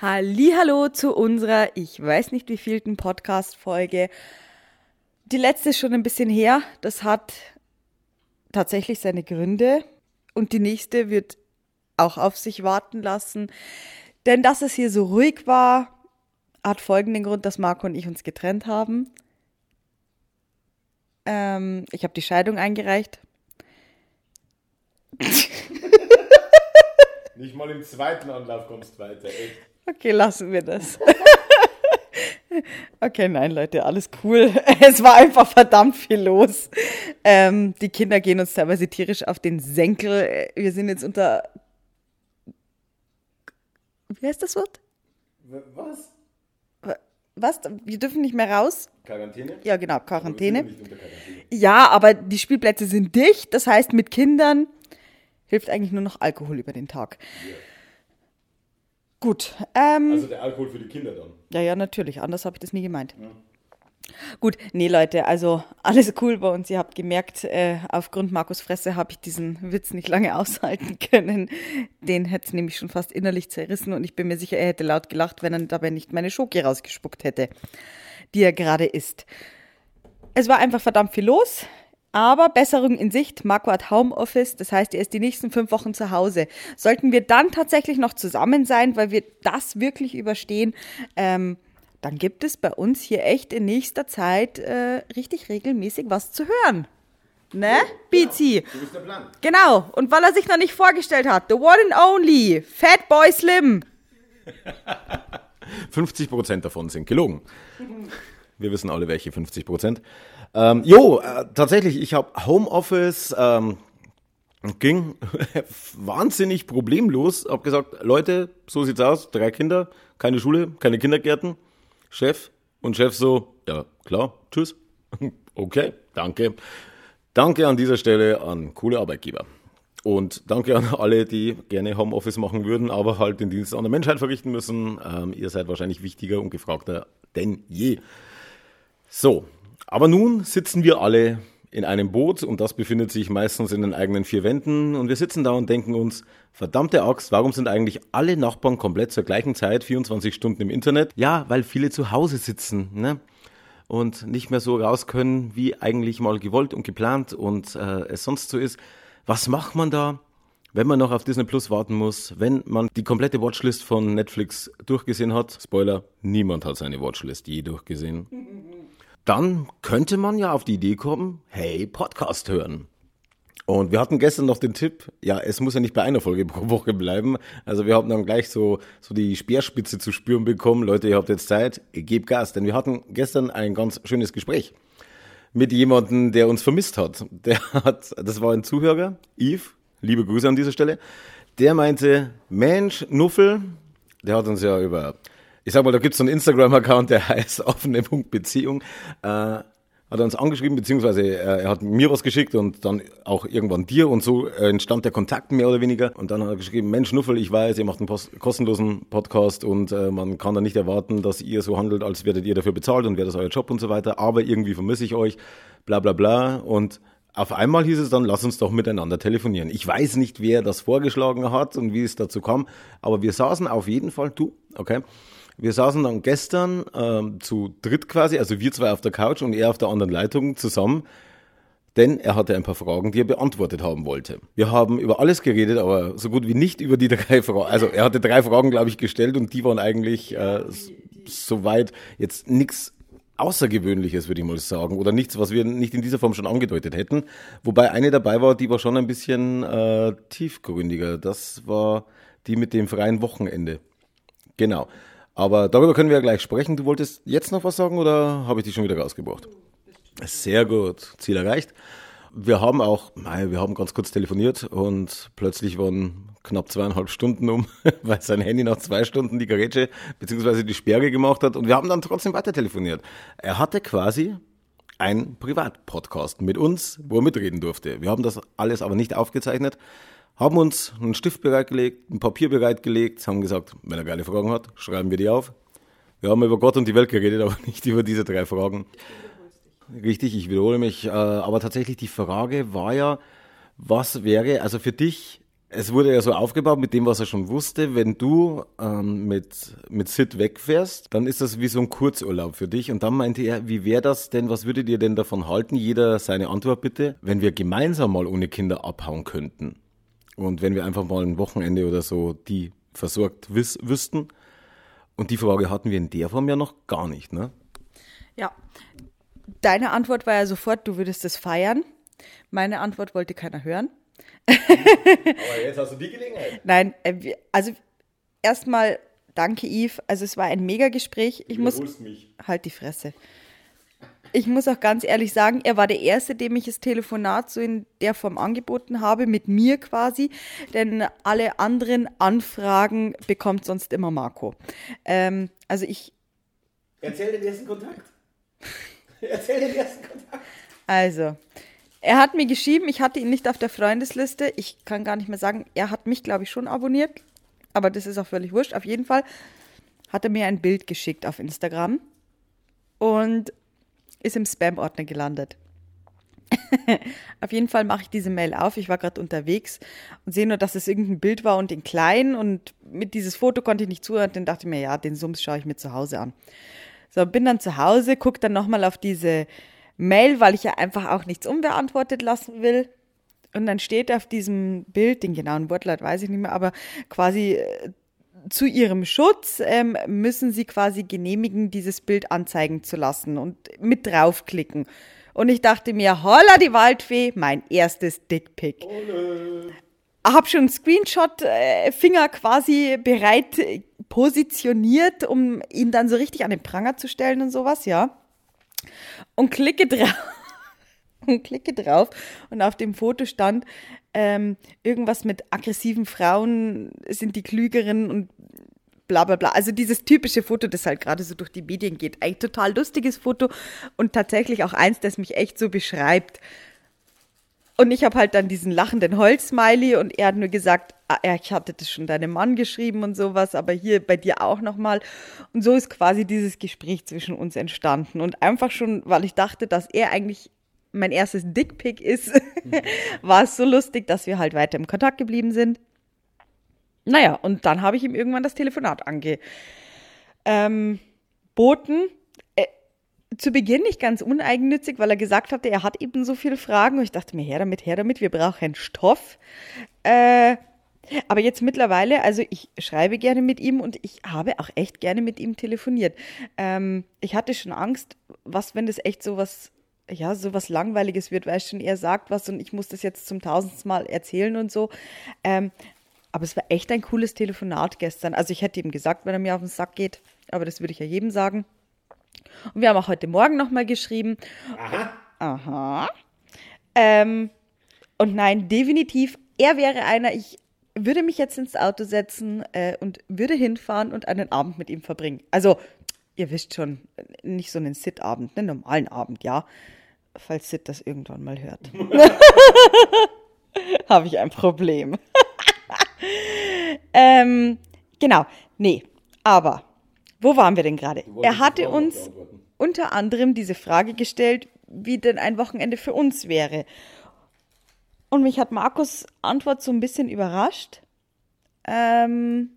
Hallo zu unserer, ich weiß nicht wievielten Podcast-Folge. Die letzte ist schon ein bisschen her. Das hat tatsächlich seine Gründe. Und die nächste wird auch auf sich warten lassen. Denn dass es hier so ruhig war, hat folgenden Grund, dass Marco und ich uns getrennt haben. Ähm, ich habe die Scheidung eingereicht. Nicht mal im zweiten Anlauf kommst du weiter, echt. Okay, lassen wir das. Okay, nein, Leute, alles cool. Es war einfach verdammt viel los. Ähm, die Kinder gehen uns teilweise tierisch auf den Senkel. Wir sind jetzt unter. Wie heißt das Wort? Was? Was? Wir dürfen nicht mehr raus? Quarantäne? Ja, genau, Quarantäne. Ja, aber die Spielplätze sind dicht. Das heißt, mit Kindern hilft eigentlich nur noch Alkohol über den Tag. Gut. Ähm, Also der Alkohol für die Kinder dann. Ja, ja, natürlich. Anders habe ich das nie gemeint. Gut, nee, Leute, also alles cool bei uns. Ihr habt gemerkt, äh, aufgrund Markus Fresse habe ich diesen Witz nicht lange aushalten können. Den hätte es nämlich schon fast innerlich zerrissen und ich bin mir sicher, er hätte laut gelacht, wenn er dabei nicht meine Schoki rausgespuckt hätte, die er gerade isst. Es war einfach verdammt viel los. Aber Besserung in Sicht. Marco hat Homeoffice, das heißt, er ist die nächsten fünf Wochen zu Hause. Sollten wir dann tatsächlich noch zusammen sein, weil wir das wirklich überstehen, ähm, dann gibt es bei uns hier echt in nächster Zeit äh, richtig regelmäßig was zu hören. Ne, ist der Plan. Genau. Und weil er sich noch nicht vorgestellt hat, the one and only, Fat Boy Slim. 50 Prozent davon sind gelogen. Wir wissen alle, welche 50 Prozent. Ähm, jo, äh, tatsächlich, ich habe Homeoffice, ähm, ging wahnsinnig problemlos. Hab gesagt, Leute, so sieht's aus, drei Kinder, keine Schule, keine Kindergärten. Chef und Chef so, ja klar, tschüss. Okay, danke. Danke an dieser Stelle an coole Arbeitgeber. Und danke an alle, die gerne Homeoffice machen würden, aber halt den Dienst an der Menschheit verrichten müssen. Ähm, ihr seid wahrscheinlich wichtiger und gefragter denn je. So, aber nun sitzen wir alle in einem Boot und das befindet sich meistens in den eigenen vier Wänden und wir sitzen da und denken uns, verdammte Axt, warum sind eigentlich alle Nachbarn komplett zur gleichen Zeit 24 Stunden im Internet? Ja, weil viele zu Hause sitzen, ne? Und nicht mehr so raus können, wie eigentlich mal gewollt und geplant und äh, es sonst so ist. Was macht man da? Wenn man noch auf Disney Plus warten muss, wenn man die komplette Watchlist von Netflix durchgesehen hat, Spoiler, niemand hat seine Watchlist je durchgesehen, dann könnte man ja auf die Idee kommen, hey, Podcast hören. Und wir hatten gestern noch den Tipp, ja, es muss ja nicht bei einer Folge pro Woche bleiben. Also wir haben dann gleich so, so die Speerspitze zu spüren bekommen. Leute, ihr habt jetzt Zeit, gebt Gas. Denn wir hatten gestern ein ganz schönes Gespräch mit jemandem, der uns vermisst hat. Der hat, das war ein Zuhörer, Yves, liebe Grüße an dieser Stelle. Der meinte, Mensch, Nuffel, der hat uns ja über, ich sag mal, da gibt's so einen Instagram-Account, der heißt offene.beziehung, äh, hat er uns angeschrieben, beziehungsweise äh, er hat mir was geschickt und dann auch irgendwann dir und so äh, entstand der Kontakt mehr oder weniger. Und dann hat er geschrieben, Mensch, Nuffel, ich weiß, ihr macht einen post kostenlosen Podcast und äh, man kann da nicht erwarten, dass ihr so handelt, als werdet ihr dafür bezahlt und wäre das euer Job und so weiter. Aber irgendwie vermisse ich euch, bla bla bla. Und auf einmal hieß es dann, lass uns doch miteinander telefonieren. Ich weiß nicht, wer das vorgeschlagen hat und wie es dazu kam, aber wir saßen auf jeden Fall, du, okay, wir saßen dann gestern ähm, zu dritt quasi, also wir zwei auf der Couch und er auf der anderen Leitung zusammen, denn er hatte ein paar Fragen, die er beantwortet haben wollte. Wir haben über alles geredet, aber so gut wie nicht über die drei Fragen. Also er hatte drei Fragen, glaube ich, gestellt und die waren eigentlich äh, soweit jetzt nichts Außergewöhnliches, würde ich mal sagen, oder nichts, was wir nicht in dieser Form schon angedeutet hätten. Wobei eine dabei war, die war schon ein bisschen äh, tiefgründiger. Das war die mit dem freien Wochenende. Genau. Aber darüber können wir ja gleich sprechen. Du wolltest jetzt noch was sagen oder habe ich dich schon wieder rausgebracht? Sehr gut. Ziel erreicht. Wir haben auch, mei, wir haben ganz kurz telefoniert und plötzlich waren knapp zweieinhalb Stunden um, weil sein Handy nach zwei Stunden die Gerätsche bzw. die Sperre gemacht hat und wir haben dann trotzdem weiter telefoniert. Er hatte quasi ein Privatpodcast mit uns, wo er mitreden durfte. Wir haben das alles aber nicht aufgezeichnet, haben uns einen Stift bereitgelegt, ein Papier bereitgelegt, haben gesagt, wenn er geile Fragen hat, schreiben wir die auf. Wir haben über Gott und die Welt geredet, aber nicht über diese drei Fragen. Richtig, ich wiederhole mich. Äh, aber tatsächlich die Frage war ja, was wäre, also für dich es wurde ja so aufgebaut mit dem, was er schon wusste. Wenn du ähm, mit, mit Sid wegfährst, dann ist das wie so ein Kurzurlaub für dich. Und dann meinte er, wie wäre das denn, was würdet ihr denn davon halten? Jeder seine Antwort bitte, wenn wir gemeinsam mal ohne Kinder abhauen könnten. Und wenn wir einfach mal ein Wochenende oder so die versorgt wiss, wüssten. Und die Frage hatten wir in der Form ja noch gar nicht, ne? Ja. Deine Antwort war ja sofort, du würdest es feiern. Meine Antwort wollte keiner hören. Aber jetzt hast du die Gelegenheit. Nein, äh, also erstmal danke Yves. Also es war ein mega Gespräch. Ich muss mich. halt die Fresse. Ich muss auch ganz ehrlich sagen, er war der Erste, dem ich das Telefonat so in der Form angeboten habe, mit mir quasi. Denn alle anderen Anfragen bekommt sonst immer Marco. Ähm, also ich. Erzähl den ersten Kontakt. Erzähl den ersten Kontakt. Also, er hat mir geschrieben, ich hatte ihn nicht auf der Freundesliste. Ich kann gar nicht mehr sagen, er hat mich, glaube ich, schon abonniert. Aber das ist auch völlig wurscht. Auf jeden Fall hat er mir ein Bild geschickt auf Instagram und ist im Spam-Ordner gelandet. auf jeden Fall mache ich diese Mail auf. Ich war gerade unterwegs und sehe nur, dass es irgendein Bild war und in klein. Und mit dieses Foto konnte ich nicht zuhören. Dann dachte ich mir, ja, den Sums schaue ich mir zu Hause an. So, bin dann zu Hause, gucke dann nochmal auf diese Mail, weil ich ja einfach auch nichts unbeantwortet lassen will. Und dann steht auf diesem Bild, den genauen Wortlaut weiß ich nicht mehr, aber quasi äh, zu ihrem Schutz ähm, müssen sie quasi genehmigen, dieses Bild anzeigen zu lassen und mit draufklicken. Und ich dachte mir, holla die Waldfee, mein erstes Dickpick. Hab schon Screenshot-Finger äh, quasi bereit äh, positioniert, um ihn dann so richtig an den Pranger zu stellen und sowas, ja und klicke drauf. klicke drauf und auf dem Foto stand ähm, irgendwas mit aggressiven Frauen sind die klügeren und bla bla bla. Also dieses typische Foto, das halt gerade so durch die Medien geht. Ein total lustiges Foto und tatsächlich auch eins, das mich echt so beschreibt. Und ich habe halt dann diesen lachenden Holzsmiley und er hat nur gesagt, ah, ich hatte das schon deinem Mann geschrieben und sowas, aber hier bei dir auch nochmal. Und so ist quasi dieses Gespräch zwischen uns entstanden. Und einfach schon, weil ich dachte, dass er eigentlich mein erstes Dickpick ist, war es so lustig, dass wir halt weiter im Kontakt geblieben sind. Naja, und dann habe ich ihm irgendwann das Telefonat angeboten. Ähm, zu Beginn nicht ganz uneigennützig, weil er gesagt hatte, er hat eben so viele Fragen. Und ich dachte mir, her damit, her damit, wir brauchen Stoff. Äh, aber jetzt mittlerweile, also ich schreibe gerne mit ihm und ich habe auch echt gerne mit ihm telefoniert. Ähm, ich hatte schon Angst, was, wenn das echt so was, ja, so was Langweiliges wird, weil schon, er sagt was und ich muss das jetzt zum tausendsten Mal erzählen und so. Ähm, aber es war echt ein cooles Telefonat gestern. Also ich hätte ihm gesagt, wenn er mir auf den Sack geht, aber das würde ich ja jedem sagen. Und wir haben auch heute Morgen nochmal geschrieben. Aha. Aha. Ähm, und nein, definitiv, er wäre einer, ich würde mich jetzt ins Auto setzen äh, und würde hinfahren und einen Abend mit ihm verbringen. Also, ihr wisst schon, nicht so einen Sit-Abend, einen normalen Abend, ja. Falls Sit das irgendwann mal hört. Habe ich ein Problem. ähm, genau, nee, aber wo waren wir denn gerade? Er hatte uns unter anderem diese Frage gestellt, wie denn ein Wochenende für uns wäre. Und mich hat Markus Antwort so ein bisschen überrascht. Ähm,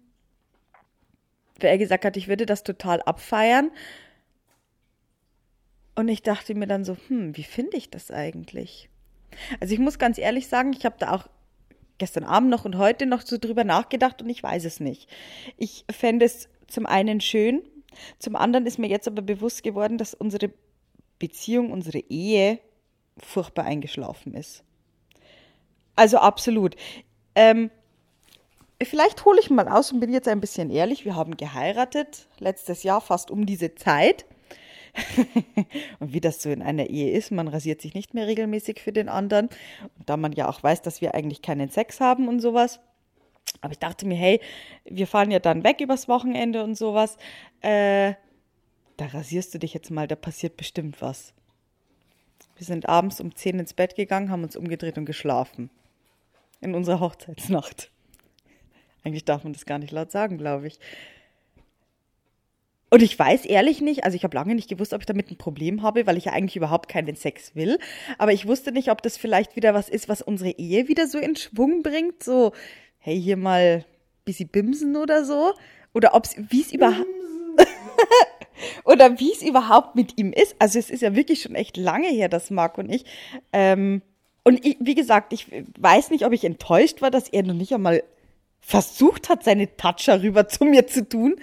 weil er gesagt hat, ich würde das total abfeiern. Und ich dachte mir dann so, hm, wie finde ich das eigentlich? Also ich muss ganz ehrlich sagen, ich habe da auch gestern Abend noch und heute noch so drüber nachgedacht und ich weiß es nicht. Ich fände es zum einen schön, zum anderen ist mir jetzt aber bewusst geworden, dass unsere Beziehung, unsere Ehe furchtbar eingeschlafen ist. Also absolut. Ähm, vielleicht hole ich mal aus und bin jetzt ein bisschen ehrlich. Wir haben geheiratet, letztes Jahr fast um diese Zeit. und wie das so in einer Ehe ist, man rasiert sich nicht mehr regelmäßig für den anderen. Und da man ja auch weiß, dass wir eigentlich keinen Sex haben und sowas, aber ich dachte mir, hey, wir fahren ja dann weg übers Wochenende und sowas. Äh, da rasierst du dich jetzt mal, da passiert bestimmt was. Wir sind abends um 10 ins Bett gegangen, haben uns umgedreht und geschlafen. In unserer Hochzeitsnacht. Eigentlich darf man das gar nicht laut sagen, glaube ich. Und ich weiß ehrlich nicht, also ich habe lange nicht gewusst, ob ich damit ein Problem habe, weil ich ja eigentlich überhaupt keinen Sex will. Aber ich wusste nicht, ob das vielleicht wieder was ist, was unsere Ehe wieder so in Schwung bringt. So, hey, hier mal bisschen bimsen oder so. Oder ob's, wie es überhaupt. oder wie es überhaupt mit ihm ist. Also es ist ja wirklich schon echt lange her, dass Marc und ich. Ähm, und ich, wie gesagt, ich weiß nicht, ob ich enttäuscht war, dass er noch nicht einmal versucht hat, seine Toucher rüber zu mir zu tun.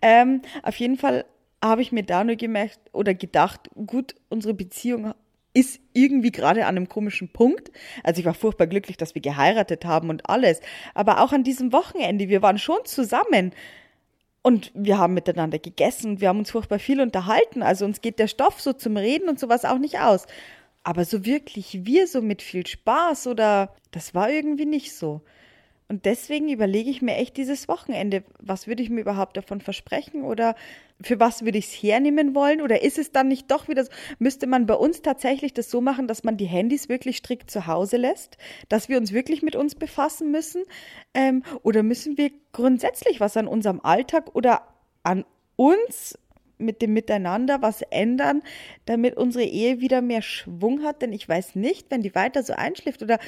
Ähm, auf jeden Fall habe ich mir da nur gemerkt oder gedacht, gut, unsere Beziehung ist irgendwie gerade an einem komischen Punkt. Also ich war furchtbar glücklich, dass wir geheiratet haben und alles. Aber auch an diesem Wochenende, wir waren schon zusammen. Und wir haben miteinander gegessen, wir haben uns furchtbar viel unterhalten. Also uns geht der Stoff so zum Reden und sowas auch nicht aus. Aber so wirklich wir so mit viel Spaß oder das war irgendwie nicht so. Und deswegen überlege ich mir echt dieses Wochenende, was würde ich mir überhaupt davon versprechen oder für was würde ich es hernehmen wollen? Oder ist es dann nicht doch wieder so, müsste man bei uns tatsächlich das so machen, dass man die Handys wirklich strikt zu Hause lässt, dass wir uns wirklich mit uns befassen müssen? Ähm, oder müssen wir grundsätzlich was an unserem Alltag oder an uns mit dem Miteinander was ändern, damit unsere Ehe wieder mehr Schwung hat? Denn ich weiß nicht, wenn die weiter so einschläft oder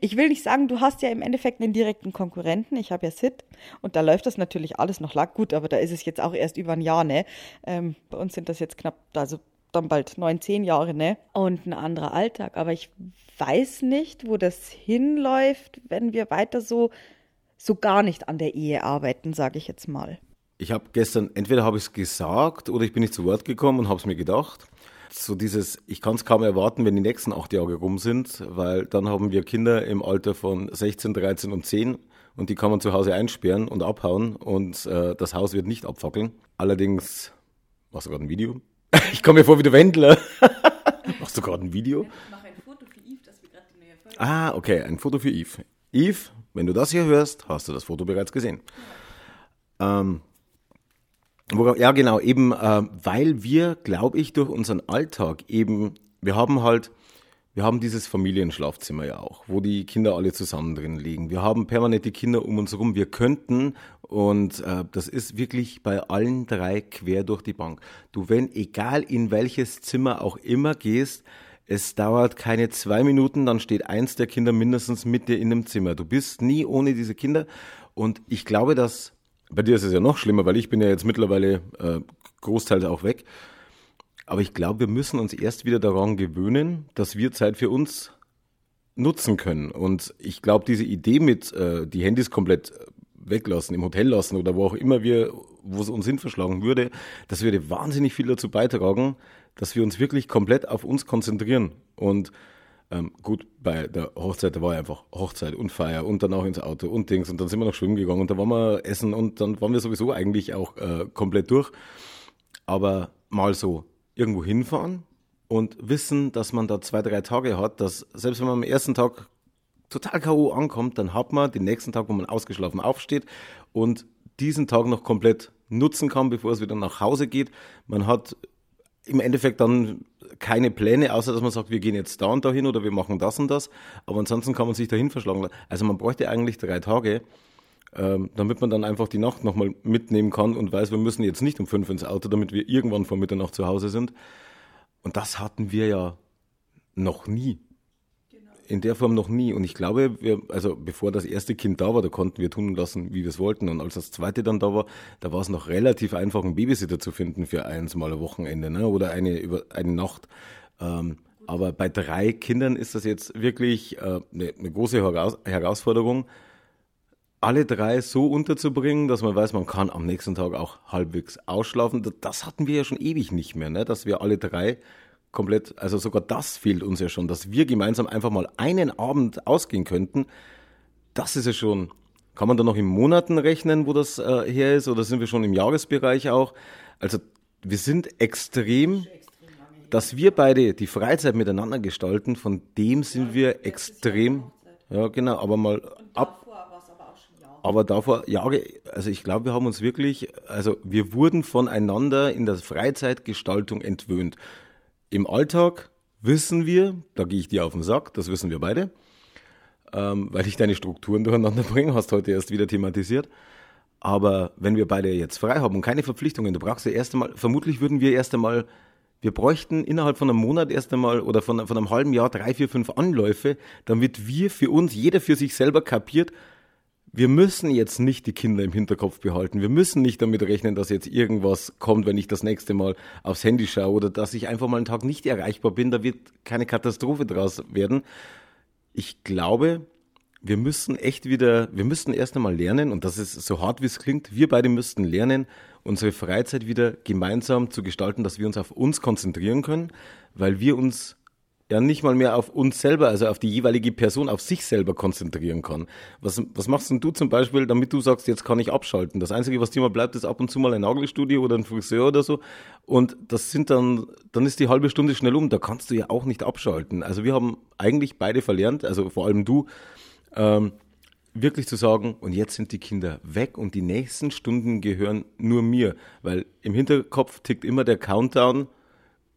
ich will nicht sagen, du hast ja im Endeffekt einen direkten Konkurrenten. Ich habe ja SIT und da läuft das natürlich alles noch lang gut, aber da ist es jetzt auch erst über ein Jahr, ne? Ähm, bei uns sind das jetzt knapp, also dann bald neun, zehn Jahre, ne? Und ein anderer Alltag. Aber ich weiß nicht, wo das hinläuft, wenn wir weiter so, so gar nicht an der Ehe arbeiten, sage ich jetzt mal. Ich habe gestern, entweder habe ich es gesagt oder ich bin nicht zu Wort gekommen und habe es mir gedacht so dieses, ich kann es kaum erwarten, wenn die nächsten acht Jahre rum sind, weil dann haben wir Kinder im Alter von 16, 13 und 10 und die kann man zu Hause einsperren und abhauen und äh, das Haus wird nicht abfackeln. Allerdings, machst du gerade ein Video? ich komme mir vor wie der Wendler. machst du gerade ein Video? Ich mache ein Foto für Yves, dass wir gerade die neue Folge Ah, okay, ein Foto für Yves. Yves, wenn du das hier hörst, hast du das Foto bereits gesehen. Ähm, ja, genau, eben äh, weil wir, glaube ich, durch unseren Alltag eben, wir haben halt, wir haben dieses Familienschlafzimmer ja auch, wo die Kinder alle zusammen drin liegen. Wir haben permanent die Kinder um uns herum. Wir könnten, und äh, das ist wirklich bei allen drei quer durch die Bank. Du, wenn, egal in welches Zimmer auch immer gehst, es dauert keine zwei Minuten, dann steht eins der Kinder mindestens mit dir in dem Zimmer. Du bist nie ohne diese Kinder. Und ich glaube, dass bei dir ist es ja noch schlimmer, weil ich bin ja jetzt mittlerweile äh, großteils auch weg. Aber ich glaube, wir müssen uns erst wieder daran gewöhnen, dass wir Zeit für uns nutzen können. Und ich glaube, diese Idee mit äh, die Handys komplett weglassen, im Hotel lassen oder wo auch immer wir, wo es uns hin verschlagen würde, das würde wahnsinnig viel dazu beitragen, dass wir uns wirklich komplett auf uns konzentrieren. Und ähm, gut, bei der Hochzeit, da war einfach Hochzeit und Feier und dann auch ins Auto und Dings und dann sind wir noch schwimmen gegangen und da waren wir essen und dann waren wir sowieso eigentlich auch äh, komplett durch. Aber mal so irgendwo hinfahren und wissen, dass man da zwei, drei Tage hat, dass selbst wenn man am ersten Tag total K.O. ankommt, dann hat man den nächsten Tag, wo man ausgeschlafen aufsteht und diesen Tag noch komplett nutzen kann, bevor es wieder nach Hause geht. Man hat im Endeffekt dann keine Pläne, außer dass man sagt, wir gehen jetzt da und dahin oder wir machen das und das. Aber ansonsten kann man sich dahin verschlagen. Also man bräuchte eigentlich drei Tage, ähm, damit man dann einfach die Nacht nochmal mitnehmen kann und weiß, wir müssen jetzt nicht um fünf ins Auto, damit wir irgendwann vor Mitternacht zu Hause sind. Und das hatten wir ja noch nie in der Form noch nie. Und ich glaube, wir, also bevor das erste Kind da war, da konnten wir tun lassen, wie wir es wollten. Und als das zweite dann da war, da war es noch relativ einfach, einen Babysitter zu finden für eins mal ein Wochenende ne? oder eine, über, eine Nacht. Ähm, aber bei drei Kindern ist das jetzt wirklich äh, eine, eine große Heraus Herausforderung, alle drei so unterzubringen, dass man weiß, man kann am nächsten Tag auch halbwegs ausschlafen. Das hatten wir ja schon ewig nicht mehr, ne? dass wir alle drei komplett, also sogar das fehlt uns ja schon, dass wir gemeinsam einfach mal einen Abend ausgehen könnten. Das ist ja schon, kann man da noch in Monaten rechnen, wo das äh, her ist, oder sind wir schon im Jahresbereich auch? Also wir sind extrem, dass wir beide die Freizeit miteinander gestalten, von dem sind wir extrem, ja genau, aber mal ab. Aber davor Jahre, also ich glaube, wir haben uns wirklich, also wir wurden voneinander in der Freizeitgestaltung entwöhnt. Im Alltag wissen wir, da gehe ich dir auf den Sack, das wissen wir beide, ähm, weil ich deine Strukturen durcheinander bringe, hast heute erst wieder thematisiert. Aber wenn wir beide jetzt frei haben und keine Verpflichtungen, du brauchst ja erst einmal, vermutlich würden wir erst einmal, wir bräuchten innerhalb von einem Monat erst einmal oder von, von einem halben Jahr drei, vier, fünf Anläufe, damit wir für uns, jeder für sich selber kapiert, wir müssen jetzt nicht die Kinder im Hinterkopf behalten. Wir müssen nicht damit rechnen, dass jetzt irgendwas kommt, wenn ich das nächste Mal aufs Handy schaue oder dass ich einfach mal einen Tag nicht erreichbar bin. Da wird keine Katastrophe draus werden. Ich glaube, wir müssen echt wieder, wir müssten erst einmal lernen, und das ist so hart wie es klingt, wir beide müssten lernen, unsere Freizeit wieder gemeinsam zu gestalten, dass wir uns auf uns konzentrieren können, weil wir uns ja nicht mal mehr auf uns selber, also auf die jeweilige Person, auf sich selber konzentrieren kann. Was, was machst denn du zum Beispiel, damit du sagst, jetzt kann ich abschalten? Das Einzige, was dir mal bleibt, ist ab und zu mal ein Nagelstudio oder ein Friseur oder so. Und das sind dann, dann ist die halbe Stunde schnell um. Da kannst du ja auch nicht abschalten. Also wir haben eigentlich beide verlernt, also vor allem du, ähm, wirklich zu sagen, und jetzt sind die Kinder weg und die nächsten Stunden gehören nur mir, weil im Hinterkopf tickt immer der Countdown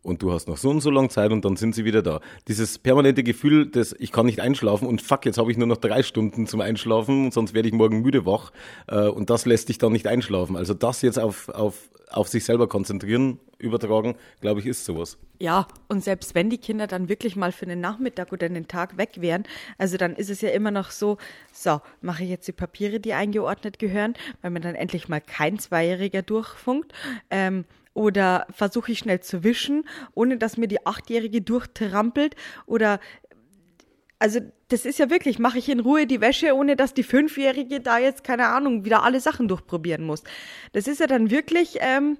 und du hast noch so und so lange Zeit und dann sind sie wieder da. Dieses permanente Gefühl, dass ich kann nicht einschlafen und fuck, jetzt habe ich nur noch drei Stunden zum Einschlafen und sonst werde ich morgen müde wach äh, und das lässt dich dann nicht einschlafen. Also das jetzt auf, auf, auf sich selber konzentrieren, übertragen, glaube ich, ist sowas. Ja, und selbst wenn die Kinder dann wirklich mal für einen Nachmittag oder einen Tag weg wären, also dann ist es ja immer noch so, so, mache ich jetzt die Papiere, die eingeordnet gehören, weil mir dann endlich mal kein Zweijähriger durchfunkt. Ähm, oder versuche ich schnell zu wischen, ohne dass mir die Achtjährige durchtrampelt? Oder also das ist ja wirklich, mache ich in Ruhe die Wäsche, ohne dass die Fünfjährige da jetzt, keine Ahnung, wieder alle Sachen durchprobieren muss. Das ist ja dann wirklich, ähm,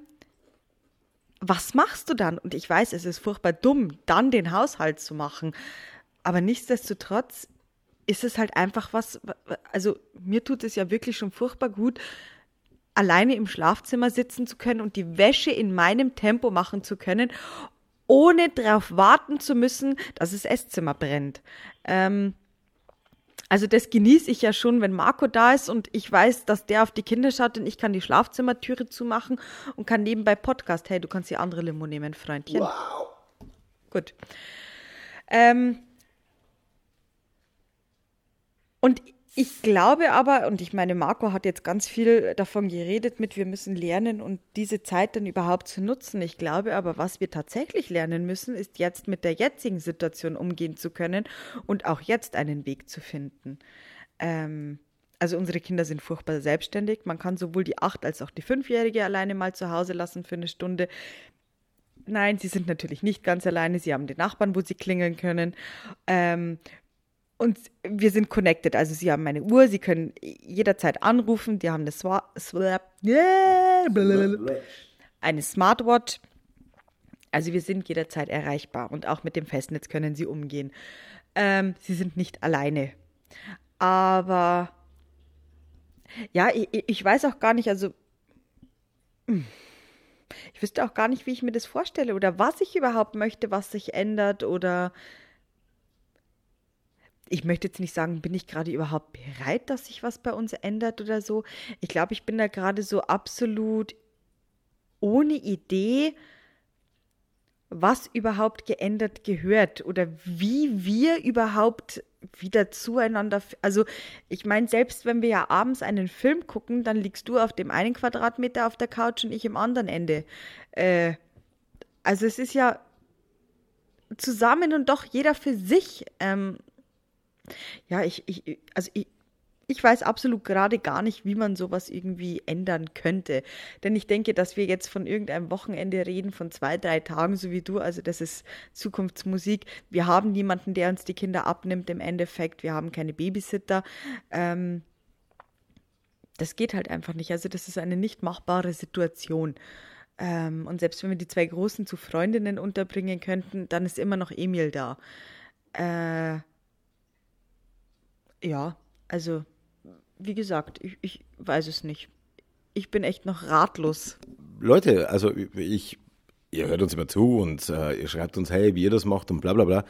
was machst du dann? Und ich weiß, es ist furchtbar dumm, dann den Haushalt zu machen. Aber nichtsdestotrotz ist es halt einfach was, also mir tut es ja wirklich schon furchtbar gut, alleine im Schlafzimmer sitzen zu können und die Wäsche in meinem Tempo machen zu können, ohne darauf warten zu müssen, dass das Esszimmer brennt. Ähm, also das genieße ich ja schon, wenn Marco da ist und ich weiß, dass der auf die Kinder schaut und ich kann die Schlafzimmertüre zumachen und kann nebenbei Podcast. Hey, du kannst die andere Limo nehmen, Freundchen. Wow. Gut. Ähm, und ich glaube aber, und ich meine, Marco hat jetzt ganz viel davon geredet mit, wir müssen lernen und diese Zeit dann überhaupt zu nutzen. Ich glaube aber, was wir tatsächlich lernen müssen, ist jetzt mit der jetzigen Situation umgehen zu können und auch jetzt einen Weg zu finden. Ähm, also unsere Kinder sind furchtbar selbstständig. Man kann sowohl die acht als auch die fünfjährige alleine mal zu Hause lassen für eine Stunde. Nein, sie sind natürlich nicht ganz alleine. Sie haben den Nachbarn, wo sie klingeln können. Ähm, und wir sind connected. Also sie haben meine Uhr, sie können jederzeit anrufen, die haben eine, Smartwatch. Also wir sind jederzeit erreichbar und auch mit dem Festnetz können sie umgehen. Ähm, sie sind nicht alleine. Aber ja, ich, ich weiß auch gar nicht, also hm, ich wüsste auch gar nicht, wie ich mir das vorstelle oder was ich überhaupt möchte, was sich ändert oder ich möchte jetzt nicht sagen, bin ich gerade überhaupt bereit, dass sich was bei uns ändert oder so. Ich glaube, ich bin da gerade so absolut ohne Idee, was überhaupt geändert gehört oder wie wir überhaupt wieder zueinander. Also, ich meine, selbst wenn wir ja abends einen Film gucken, dann liegst du auf dem einen Quadratmeter auf der Couch und ich im anderen Ende. Äh, also, es ist ja zusammen und doch jeder für sich. Ähm, ja, ich, ich, also ich, ich weiß absolut gerade gar nicht, wie man sowas irgendwie ändern könnte. Denn ich denke, dass wir jetzt von irgendeinem Wochenende reden, von zwei, drei Tagen, so wie du. Also das ist Zukunftsmusik. Wir haben niemanden, der uns die Kinder abnimmt im Endeffekt. Wir haben keine Babysitter. Ähm, das geht halt einfach nicht. Also das ist eine nicht machbare Situation. Ähm, und selbst wenn wir die zwei Großen zu Freundinnen unterbringen könnten, dann ist immer noch Emil da. Äh, ja, also, wie gesagt, ich, ich weiß es nicht. Ich bin echt noch ratlos. Leute, also ich, ihr hört uns immer zu und äh, ihr schreibt uns, hey, wie ihr das macht und bla bla bla.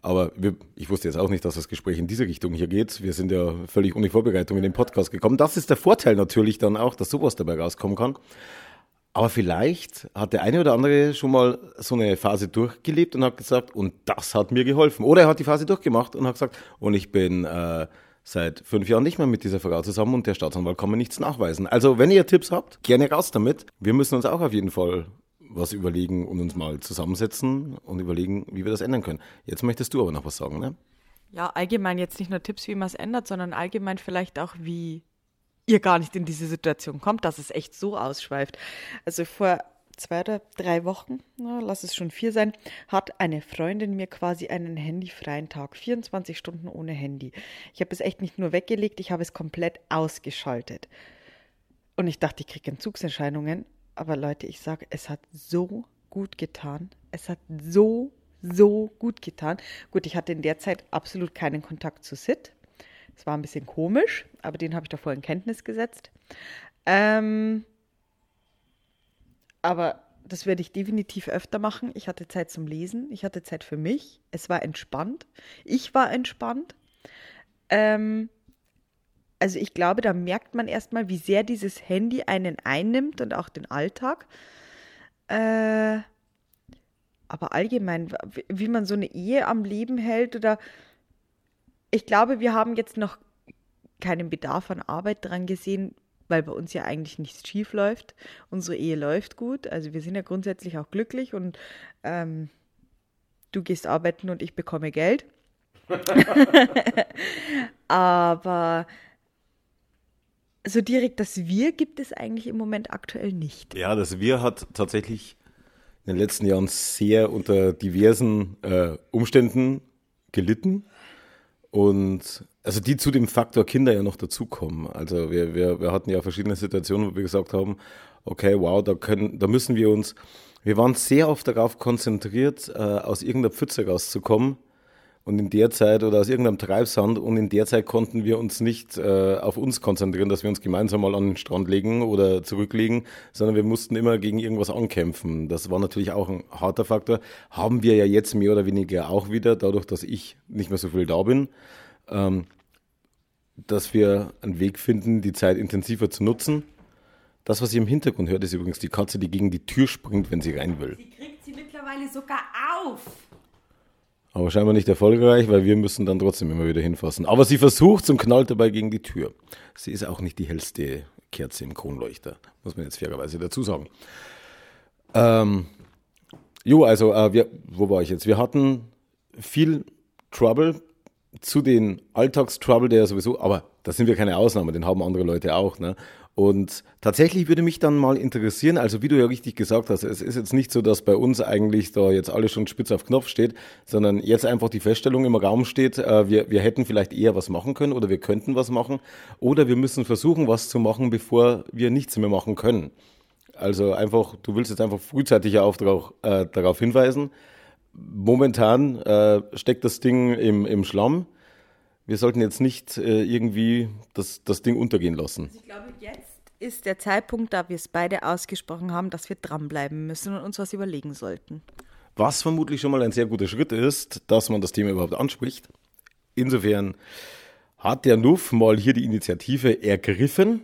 Aber wir, ich wusste jetzt auch nicht, dass das Gespräch in diese Richtung hier geht. Wir sind ja völlig ohne Vorbereitung in den Podcast gekommen. Das ist der Vorteil natürlich dann auch, dass sowas dabei rauskommen kann. Aber vielleicht hat der eine oder andere schon mal so eine Phase durchgelebt und hat gesagt, und das hat mir geholfen. Oder er hat die Phase durchgemacht und hat gesagt, und ich bin äh, seit fünf Jahren nicht mehr mit dieser Frau zusammen und der Staatsanwalt kann mir nichts nachweisen. Also, wenn ihr Tipps habt, gerne raus damit. Wir müssen uns auch auf jeden Fall was überlegen und uns mal zusammensetzen und überlegen, wie wir das ändern können. Jetzt möchtest du aber noch was sagen, ne? Ja, allgemein jetzt nicht nur Tipps, wie man es ändert, sondern allgemein vielleicht auch, wie ihr gar nicht in diese Situation kommt, dass es echt so ausschweift. Also vor zwei oder drei Wochen, na, lass es schon vier sein, hat eine Freundin mir quasi einen handyfreien Tag, 24 Stunden ohne Handy. Ich habe es echt nicht nur weggelegt, ich habe es komplett ausgeschaltet. Und ich dachte, ich kriege Entzugserscheinungen. Aber Leute, ich sage, es hat so gut getan. Es hat so, so gut getan. Gut, ich hatte in der Zeit absolut keinen Kontakt zu Sid. Es war ein bisschen komisch, aber den habe ich davor in Kenntnis gesetzt. Ähm, aber das werde ich definitiv öfter machen. Ich hatte Zeit zum Lesen, ich hatte Zeit für mich. Es war entspannt. Ich war entspannt. Ähm, also ich glaube, da merkt man erstmal, wie sehr dieses Handy einen einnimmt und auch den Alltag. Äh, aber allgemein, wie man so eine Ehe am Leben hält oder ich glaube, wir haben jetzt noch keinen Bedarf an Arbeit dran gesehen, weil bei uns ja eigentlich nichts schief läuft. Unsere Ehe läuft gut, also wir sind ja grundsätzlich auch glücklich und ähm, du gehst arbeiten und ich bekomme Geld. Aber so direkt das Wir gibt es eigentlich im Moment aktuell nicht. Ja, das Wir hat tatsächlich in den letzten Jahren sehr unter diversen äh, Umständen gelitten. Und also die zu dem Faktor Kinder ja noch dazukommen. Also wir, wir, wir hatten ja verschiedene Situationen, wo wir gesagt haben, okay, wow, da können, da müssen wir uns, wir waren sehr oft darauf konzentriert, äh, aus irgendeiner Pfütze rauszukommen und in der Zeit oder aus irgendeinem Treibsand und in der Zeit konnten wir uns nicht äh, auf uns konzentrieren, dass wir uns gemeinsam mal an den Strand legen oder zurücklegen, sondern wir mussten immer gegen irgendwas ankämpfen. Das war natürlich auch ein harter Faktor. Haben wir ja jetzt mehr oder weniger auch wieder, dadurch, dass ich nicht mehr so viel da bin, ähm, dass wir einen Weg finden, die Zeit intensiver zu nutzen. Das, was ihr im Hintergrund hört, ist übrigens die Katze, die gegen die Tür springt, wenn sie rein will. Sie kriegt sie mittlerweile sogar auf. Aber scheinbar nicht erfolgreich, weil wir müssen dann trotzdem immer wieder hinfassen. Aber sie versucht und knallt dabei gegen die Tür. Sie ist auch nicht die hellste Kerze im Kronleuchter, muss man jetzt fairerweise dazu sagen. Ähm, jo, also, äh, wir, wo war ich jetzt? Wir hatten viel Trouble zu den Alltagstrouble, der sowieso, aber da sind wir keine Ausnahme, den haben andere Leute auch. Ne? Und tatsächlich würde mich dann mal interessieren, also wie du ja richtig gesagt hast, es ist jetzt nicht so, dass bei uns eigentlich da jetzt alles schon spitz auf Knopf steht, sondern jetzt einfach die Feststellung im Raum steht, äh, wir, wir hätten vielleicht eher was machen können oder wir könnten was machen oder wir müssen versuchen, was zu machen, bevor wir nichts mehr machen können. Also einfach, du willst jetzt einfach frühzeitig auf, äh, darauf hinweisen. Momentan äh, steckt das Ding im, im Schlamm wir sollten jetzt nicht äh, irgendwie das, das Ding untergehen lassen. Also ich glaube, jetzt ist der Zeitpunkt, da wir es beide ausgesprochen haben, dass wir dranbleiben müssen und uns was überlegen sollten. Was vermutlich schon mal ein sehr guter Schritt ist, dass man das Thema überhaupt anspricht. Insofern hat der Nuff mal hier die Initiative ergriffen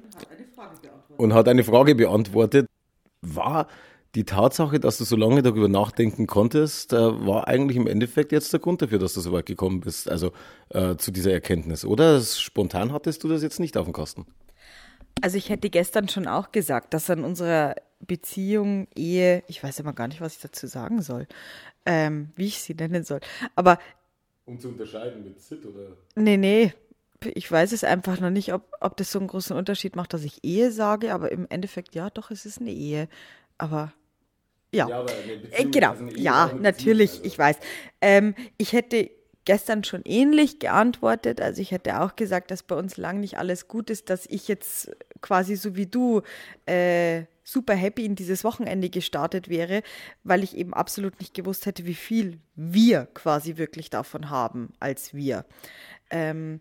und hat eine Frage beantwortet. War die Tatsache, dass du so lange darüber nachdenken konntest, äh, war eigentlich im Endeffekt jetzt der Grund dafür, dass du so weit gekommen bist, also äh, zu dieser Erkenntnis. Oder spontan hattest du das jetzt nicht auf dem Kasten? Also ich hätte gestern schon auch gesagt, dass an unserer Beziehung, Ehe, ich weiß immer gar nicht, was ich dazu sagen soll, ähm, wie ich sie nennen soll. Aber um zu unterscheiden mit Sid oder? Nee, nee. Ich weiß es einfach noch nicht, ob, ob das so einen großen Unterschied macht, dass ich Ehe sage, aber im Endeffekt, ja, doch, es ist eine Ehe. Aber ja, ja äh, genau. Ja, natürlich, also. ich weiß. Ähm, ich hätte gestern schon ähnlich geantwortet. Also ich hätte auch gesagt, dass bei uns lang nicht alles gut ist, dass ich jetzt quasi so wie du äh, super happy in dieses Wochenende gestartet wäre, weil ich eben absolut nicht gewusst hätte, wie viel wir quasi wirklich davon haben als wir. Ähm,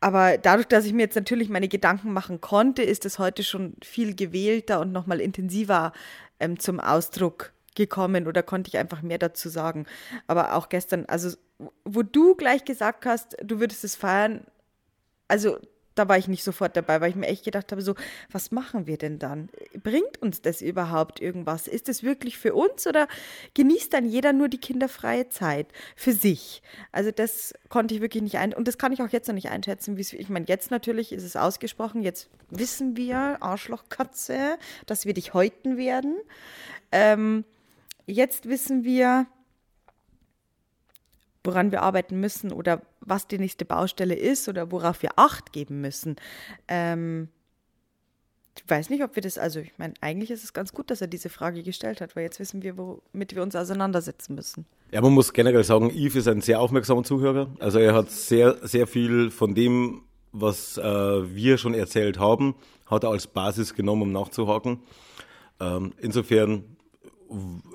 aber dadurch, dass ich mir jetzt natürlich meine Gedanken machen konnte, ist es heute schon viel gewählter und nochmal intensiver ähm, zum Ausdruck gekommen oder konnte ich einfach mehr dazu sagen. Aber auch gestern, also wo du gleich gesagt hast, du würdest es feiern, also da war ich nicht sofort dabei, weil ich mir echt gedacht habe, so, was machen wir denn dann? Bringt uns das überhaupt irgendwas? Ist es wirklich für uns oder genießt dann jeder nur die kinderfreie Zeit für sich? Also das konnte ich wirklich nicht ein und das kann ich auch jetzt noch nicht einschätzen, wie ich meine, jetzt natürlich ist es ausgesprochen, jetzt wissen wir, Arschlochkatze, dass wir dich häuten werden. Ähm, jetzt wissen wir, woran wir arbeiten müssen oder was die nächste Baustelle ist oder worauf wir Acht geben müssen. Ähm, ich weiß nicht, ob wir das, also ich meine, eigentlich ist es ganz gut, dass er diese Frage gestellt hat, weil jetzt wissen wir, womit wir uns auseinandersetzen müssen. Ja, man muss generell sagen, Yves ist ein sehr aufmerksamer Zuhörer. Also er hat sehr, sehr viel von dem, was äh, wir schon erzählt haben, hat er als Basis genommen, um nachzuhaken. Ähm, insofern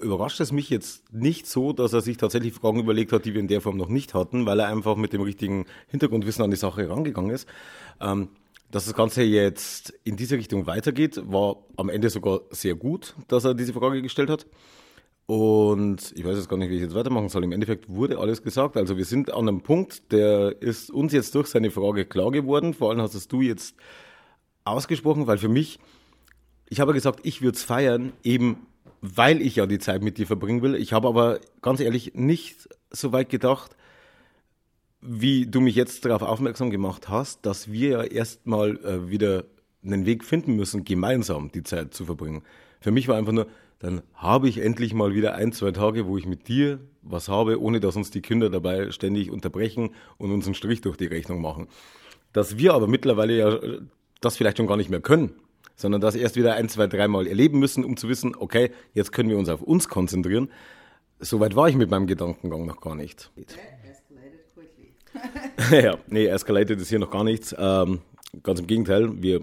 überrascht es mich jetzt nicht so, dass er sich tatsächlich Fragen überlegt hat, die wir in der Form noch nicht hatten, weil er einfach mit dem richtigen Hintergrundwissen an die Sache rangegangen ist. Ähm, dass das Ganze jetzt in diese Richtung weitergeht, war am Ende sogar sehr gut, dass er diese Frage gestellt hat. Und ich weiß jetzt gar nicht, wie ich jetzt weitermachen soll. Im Endeffekt wurde alles gesagt. Also wir sind an einem Punkt, der ist uns jetzt durch seine Frage klar geworden. Vor allem hast es du jetzt ausgesprochen, weil für mich, ich habe gesagt, ich würde es feiern, eben weil ich ja die Zeit mit dir verbringen will. Ich habe aber ganz ehrlich nicht so weit gedacht, wie du mich jetzt darauf aufmerksam gemacht hast, dass wir ja erstmal äh, wieder einen Weg finden müssen, gemeinsam die Zeit zu verbringen. Für mich war einfach nur, dann habe ich endlich mal wieder ein, zwei Tage, wo ich mit dir was habe, ohne dass uns die Kinder dabei ständig unterbrechen und uns einen Strich durch die Rechnung machen. Dass wir aber mittlerweile ja das vielleicht schon gar nicht mehr können, sondern das erst wieder ein, zwei, dreimal erleben müssen, um zu wissen, okay, jetzt können wir uns auf uns konzentrieren. Soweit war ich mit meinem Gedankengang noch gar nicht. ja, nee, escalated ist hier noch gar nichts. Ähm, ganz im Gegenteil, wir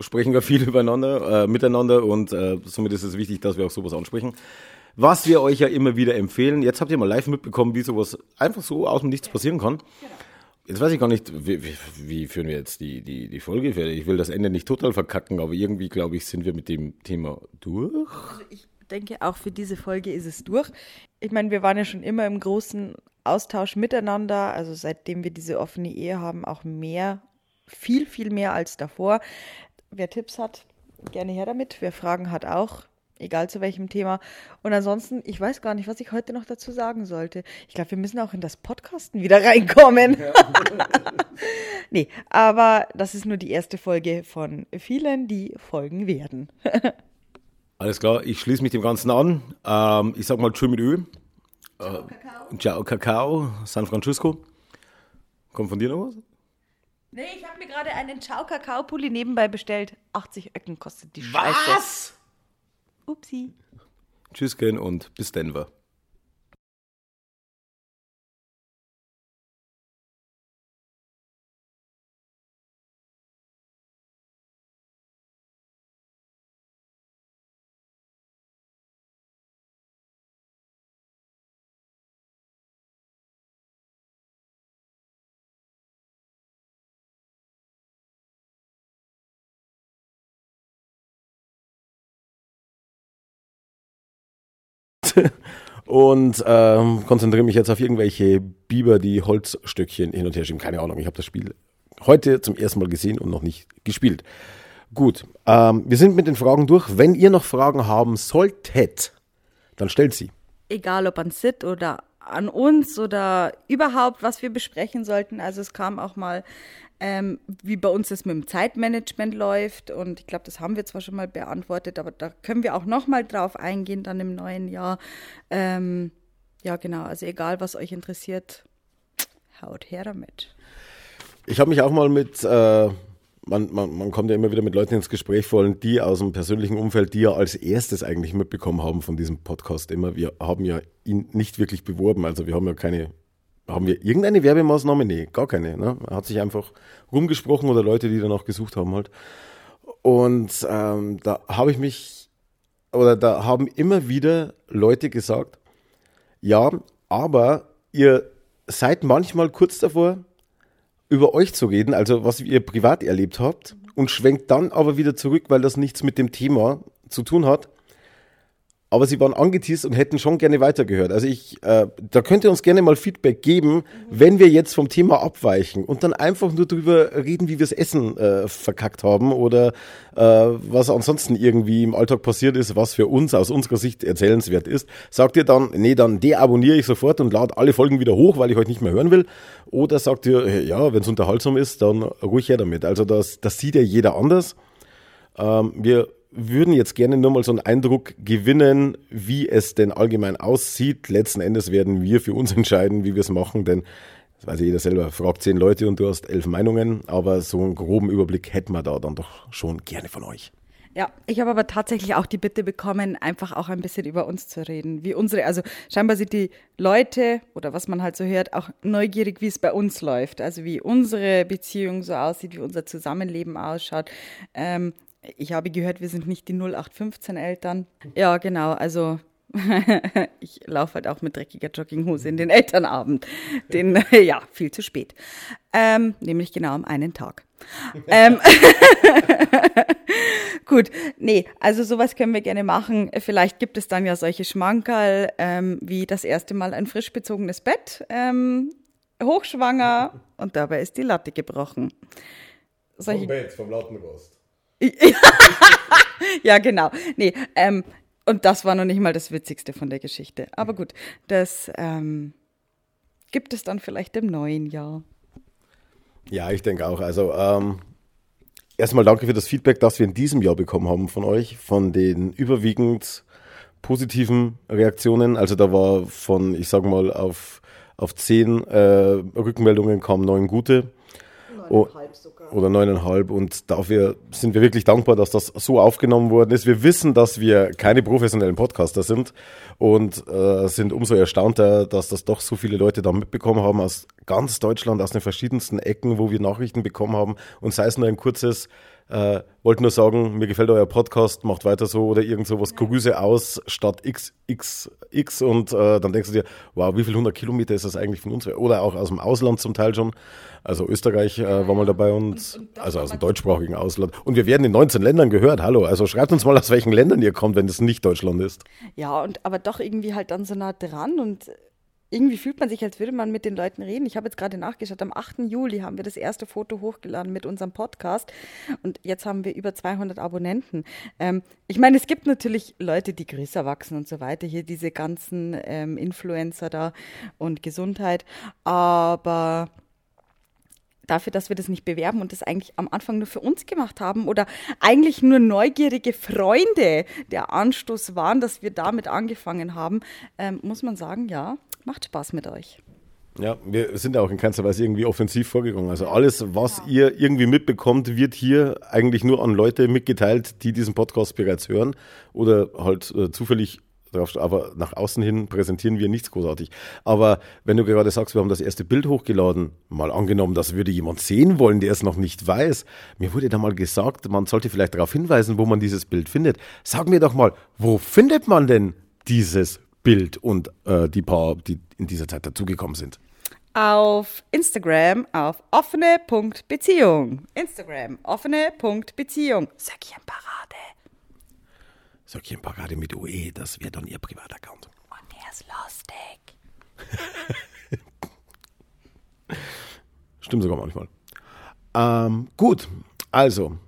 sprechen ja viel übereinander, äh, miteinander und äh, somit ist es wichtig, dass wir auch sowas ansprechen. Was wir euch ja immer wieder empfehlen, jetzt habt ihr mal live mitbekommen, wie sowas einfach so aus dem Nichts passieren kann. Genau. Jetzt weiß ich gar nicht, wie, wie, wie, führen wir jetzt die, die, die Folge fertig? Ich will das Ende nicht total verkacken, aber irgendwie, glaube ich, sind wir mit dem Thema durch. Also ich denke, auch für diese Folge ist es durch. Ich meine, wir waren ja schon immer im großen Austausch miteinander, also seitdem wir diese offene Ehe haben, auch mehr, viel, viel mehr als davor. Wer Tipps hat, gerne her damit. Wer Fragen hat, auch egal zu welchem Thema. Und ansonsten, ich weiß gar nicht, was ich heute noch dazu sagen sollte. Ich glaube, wir müssen auch in das Podcasten wieder reinkommen. Ja. nee, aber das ist nur die erste Folge von vielen, die folgen werden. Alles klar, ich schließe mich dem Ganzen an. Ähm, ich sag mal Tschö mit Ö. Ciao, äh, Kakao. Ciao, Kakao, San Francisco. Kommt von dir noch was? Nee, ich habe mir gerade einen Ciao Kakao Pulli nebenbei bestellt. 80 Öcken kostet die Scheiße. Was? Upsi. Tschüss, Ken und bis Denver. Und ähm, konzentriere mich jetzt auf irgendwelche Biber, die Holzstöckchen hin und her schieben. Keine Ahnung, ich habe das Spiel heute zum ersten Mal gesehen und noch nicht gespielt. Gut, ähm, wir sind mit den Fragen durch. Wenn ihr noch Fragen haben solltet, dann stellt sie. Egal ob an Sid oder an uns oder überhaupt, was wir besprechen sollten. Also es kam auch mal ähm, wie bei uns das mit dem Zeitmanagement läuft. Und ich glaube, das haben wir zwar schon mal beantwortet, aber da können wir auch noch mal drauf eingehen dann im neuen Jahr. Ähm, ja, genau. Also egal, was euch interessiert, haut her damit. Ich habe mich auch mal mit, äh, man, man, man kommt ja immer wieder mit Leuten ins Gespräch, vor allem die aus dem persönlichen Umfeld, die ja als erstes eigentlich mitbekommen haben von diesem Podcast immer. Wir haben ja ihn nicht wirklich beworben, also wir haben ja keine haben wir irgendeine Werbemaßnahme? Nee, gar keine. Ne? Hat sich einfach rumgesprochen oder Leute, die danach gesucht haben halt. Und ähm, da habe ich mich, oder da haben immer wieder Leute gesagt, ja, aber ihr seid manchmal kurz davor, über euch zu reden, also was ihr privat erlebt habt, und schwenkt dann aber wieder zurück, weil das nichts mit dem Thema zu tun hat. Aber sie waren angeteased und hätten schon gerne weitergehört. Also ich, äh, da könnt ihr uns gerne mal Feedback geben, wenn wir jetzt vom Thema abweichen und dann einfach nur drüber reden, wie wir das Essen äh, verkackt haben oder äh, was ansonsten irgendwie im Alltag passiert ist, was für uns aus unserer Sicht erzählenswert ist. Sagt ihr dann, nee, dann deabonniere ich sofort und lade alle Folgen wieder hoch, weil ich euch nicht mehr hören will. Oder sagt ihr, ja, wenn es unterhaltsam ist, dann ruhig her damit. Also das, das sieht ja jeder anders. Ähm, wir würden jetzt gerne nur mal so einen Eindruck gewinnen, wie es denn allgemein aussieht. Letzten Endes werden wir für uns entscheiden, wie wir es machen, denn das weiß jeder selber, fragt zehn Leute und du hast elf Meinungen, aber so einen groben Überblick hätten wir da dann doch schon gerne von euch. Ja, ich habe aber tatsächlich auch die Bitte bekommen, einfach auch ein bisschen über uns zu reden. Wie unsere, also scheinbar sind die Leute oder was man halt so hört, auch neugierig, wie es bei uns läuft. Also wie unsere Beziehung so aussieht, wie unser Zusammenleben ausschaut. Ähm, ich habe gehört, wir sind nicht die 0815 Eltern. Ja, genau. Also ich laufe halt auch mit dreckiger Jogginghose in den Elternabend. Den, ja, viel zu spät. Ähm, nämlich genau am einen Tag. ähm, Gut, nee, also sowas können wir gerne machen. Vielleicht gibt es dann ja solche Schmankerl, ähm, wie das erste Mal ein frisch bezogenes Bett, ähm, hochschwanger und dabei ist die Latte gebrochen. Solche, vom Bett, vom Lattenrost. ja, genau. Nee, ähm, und das war noch nicht mal das Witzigste von der Geschichte. Aber gut, das ähm, gibt es dann vielleicht im neuen Jahr. Ja, ich denke auch. Also ähm, erstmal danke für das Feedback, das wir in diesem Jahr bekommen haben von euch, von den überwiegend positiven Reaktionen. Also da war von, ich sag mal, auf, auf zehn äh, Rückmeldungen kamen neun gute. Neuneinhalb sogar. Oder neuneinhalb. Und dafür sind wir wirklich dankbar, dass das so aufgenommen worden ist. Wir wissen, dass wir keine professionellen Podcaster sind und äh, sind umso erstaunter, dass das doch so viele Leute da mitbekommen haben aus ganz Deutschland, aus den verschiedensten Ecken, wo wir Nachrichten bekommen haben. Und sei es nur ein kurzes äh, wollte nur sagen, mir gefällt euer Podcast, macht weiter so oder irgend sowas. Grüße aus Stadt XXX und äh, dann denkst du dir, wow, wie viel hundert Kilometer ist das eigentlich von uns? Oder auch aus dem Ausland zum Teil schon. Also Österreich äh, war mal dabei und, und, also aus dem deutschsprachigen Ausland. Und wir werden in 19 Ländern gehört. Hallo, also schreibt uns mal, aus welchen Ländern ihr kommt, wenn das nicht Deutschland ist. Ja, und aber doch irgendwie halt dann so nah dran und irgendwie fühlt man sich, als würde man mit den Leuten reden. Ich habe jetzt gerade nachgeschaut, am 8. Juli haben wir das erste Foto hochgeladen mit unserem Podcast und jetzt haben wir über 200 Abonnenten. Ähm, ich meine, es gibt natürlich Leute, die größer wachsen und so weiter, hier diese ganzen ähm, Influencer da und Gesundheit, aber dafür, dass wir das nicht bewerben und das eigentlich am Anfang nur für uns gemacht haben oder eigentlich nur neugierige Freunde der Anstoß waren, dass wir damit angefangen haben, ähm, muss man sagen, ja, Macht Spaß mit euch. Ja, wir sind auch in keinster Weise irgendwie offensiv vorgegangen. Also alles, was ihr irgendwie mitbekommt, wird hier eigentlich nur an Leute mitgeteilt, die diesen Podcast bereits hören oder halt äh, zufällig drauf, aber nach außen hin präsentieren wir nichts großartig. Aber wenn du gerade sagst, wir haben das erste Bild hochgeladen, mal angenommen, das würde jemand sehen wollen, der es noch nicht weiß. Mir wurde da mal gesagt, man sollte vielleicht darauf hinweisen, wo man dieses Bild findet. Sag mir doch mal, wo findet man denn dieses Bild und äh, die paar, die in dieser Zeit dazugekommen sind? Auf Instagram auf offene.beziehung. Instagram offene.beziehung. Söckchenparade. Söckchenparade mit UE, das wäre dann ihr Privataccount. Und der ist lustig. Stimmt sogar manchmal. Ähm, gut, also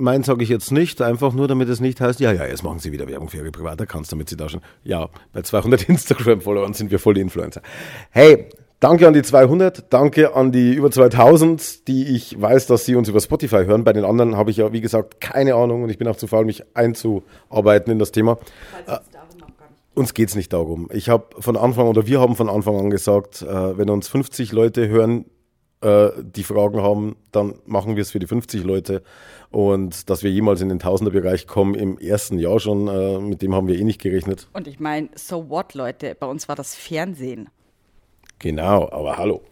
mein sage ich jetzt nicht, einfach nur, damit es nicht heißt, ja, ja, jetzt machen Sie wieder Werbung für Ihre Privataccounts, damit Sie da schon, ja, bei 200 Instagram-Followern sind wir voll die Influencer. Hey, danke an die 200, danke an die über 2000, die ich weiß, dass Sie uns über Spotify hören. Bei den anderen habe ich ja, wie gesagt, keine Ahnung und ich bin auch zu faul, mich einzuarbeiten in das Thema. Äh, uns geht es nicht darum. Ich habe von Anfang oder wir haben von Anfang an gesagt, äh, wenn uns 50 Leute hören, äh, die Fragen haben, dann machen wir es für die 50 Leute. Und dass wir jemals in den Tausenderbereich kommen im ersten Jahr schon, äh, mit dem haben wir eh nicht gerechnet. Und ich meine, so what, Leute? Bei uns war das Fernsehen. Genau, aber hallo.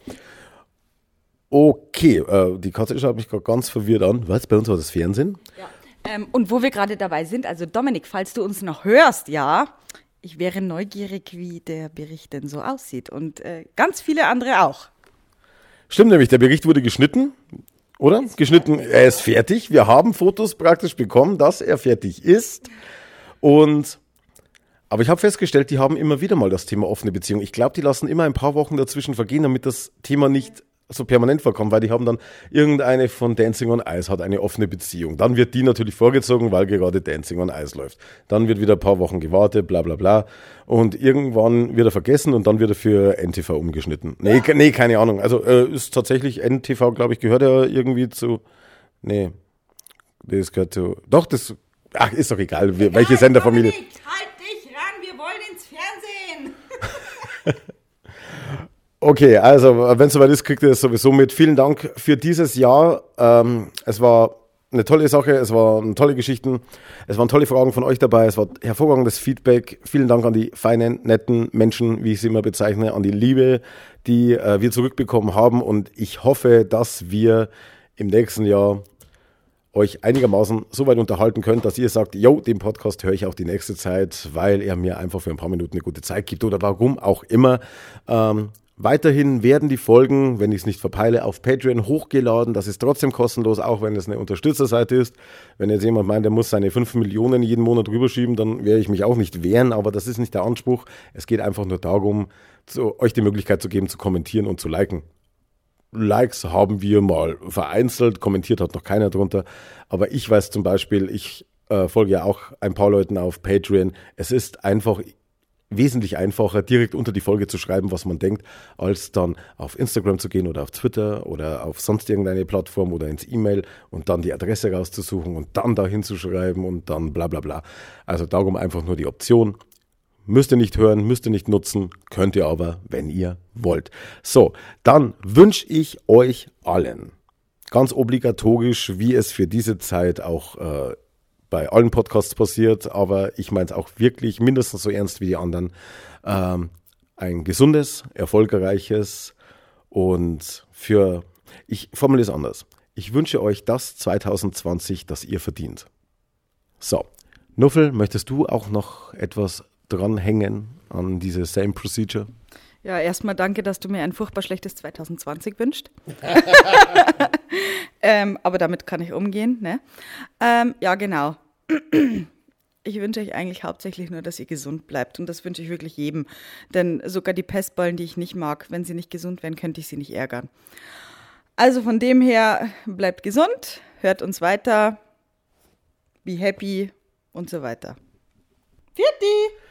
Okay, äh, die Katze schaut mich gerade ganz verwirrt an. Was? Bei uns war das Fernsehen? Ja. Ähm, und wo wir gerade dabei sind, also Dominik, falls du uns noch hörst, ja, ich wäre neugierig, wie der Bericht denn so aussieht. Und äh, ganz viele andere auch. Stimmt nämlich, der Bericht wurde geschnitten, oder? Geschnitten, er ist fertig. Wir haben Fotos praktisch bekommen, dass er fertig ist. Und Aber ich habe festgestellt, die haben immer wieder mal das Thema offene Beziehung. Ich glaube, die lassen immer ein paar Wochen dazwischen vergehen, damit das Thema nicht so permanent vorkommt, weil die haben dann irgendeine von Dancing on Ice hat eine offene Beziehung. Dann wird die natürlich vorgezogen, weil gerade Dancing on Ice läuft. Dann wird wieder ein paar Wochen gewartet, bla bla bla. Und irgendwann wird er vergessen und dann wird er für NTV umgeschnitten. Nee, nee keine Ahnung. Also äh, ist tatsächlich NTV, glaube ich, gehört ja irgendwie zu. Nee. Das gehört zu. Doch, das. Ach, ist doch egal, welche Senderfamilie. Halt dich ran, wir wollen ins Fernsehen. Okay, also wenn es soweit ist, kriegt ihr es sowieso mit. Vielen Dank für dieses Jahr. Ähm, es war eine tolle Sache, es waren tolle Geschichten, es waren tolle Fragen von euch dabei, es war hervorragendes Feedback. Vielen Dank an die feinen, netten Menschen, wie ich sie immer bezeichne, an die Liebe, die äh, wir zurückbekommen haben. Und ich hoffe, dass wir im nächsten Jahr euch einigermaßen so weit unterhalten könnt, dass ihr sagt, yo, den Podcast höre ich auch die nächste Zeit, weil er mir einfach für ein paar Minuten eine gute Zeit gibt oder warum auch immer. Ähm, Weiterhin werden die Folgen, wenn ich es nicht verpeile, auf Patreon hochgeladen. Das ist trotzdem kostenlos, auch wenn es eine Unterstützerseite ist. Wenn jetzt jemand meint, der muss seine 5 Millionen jeden Monat rüberschieben, dann werde ich mich auch nicht wehren, aber das ist nicht der Anspruch. Es geht einfach nur darum, zu, euch die Möglichkeit zu geben, zu kommentieren und zu liken. Likes haben wir mal vereinzelt, kommentiert hat noch keiner drunter. Aber ich weiß zum Beispiel, ich äh, folge ja auch ein paar Leuten auf Patreon. Es ist einfach wesentlich einfacher, direkt unter die Folge zu schreiben, was man denkt, als dann auf Instagram zu gehen oder auf Twitter oder auf sonst irgendeine Plattform oder ins E-Mail und dann die Adresse rauszusuchen und dann dahin zu schreiben und dann bla bla bla. Also darum einfach nur die Option. Müsst ihr nicht hören, müsst ihr nicht nutzen, könnt ihr aber, wenn ihr wollt. So, dann wünsche ich euch allen ganz obligatorisch, wie es für diese Zeit auch äh, bei allen Podcasts passiert, aber ich meine es auch wirklich mindestens so ernst wie die anderen. Ähm, ein gesundes, erfolgreiches und für, ich formuliere es anders. Ich wünsche euch das 2020, das ihr verdient. So, Nuffel, möchtest du auch noch etwas dranhängen an diese Same Procedure? Ja, erstmal danke, dass du mir ein furchtbar schlechtes 2020 wünschst. ähm, aber damit kann ich umgehen. Ne? Ähm, ja, genau. Ich wünsche euch eigentlich hauptsächlich nur, dass ihr gesund bleibt. Und das wünsche ich wirklich jedem. Denn sogar die Pestballen, die ich nicht mag, wenn sie nicht gesund wären, könnte ich sie nicht ärgern. Also von dem her, bleibt gesund, hört uns weiter, be happy und so weiter. Vierte!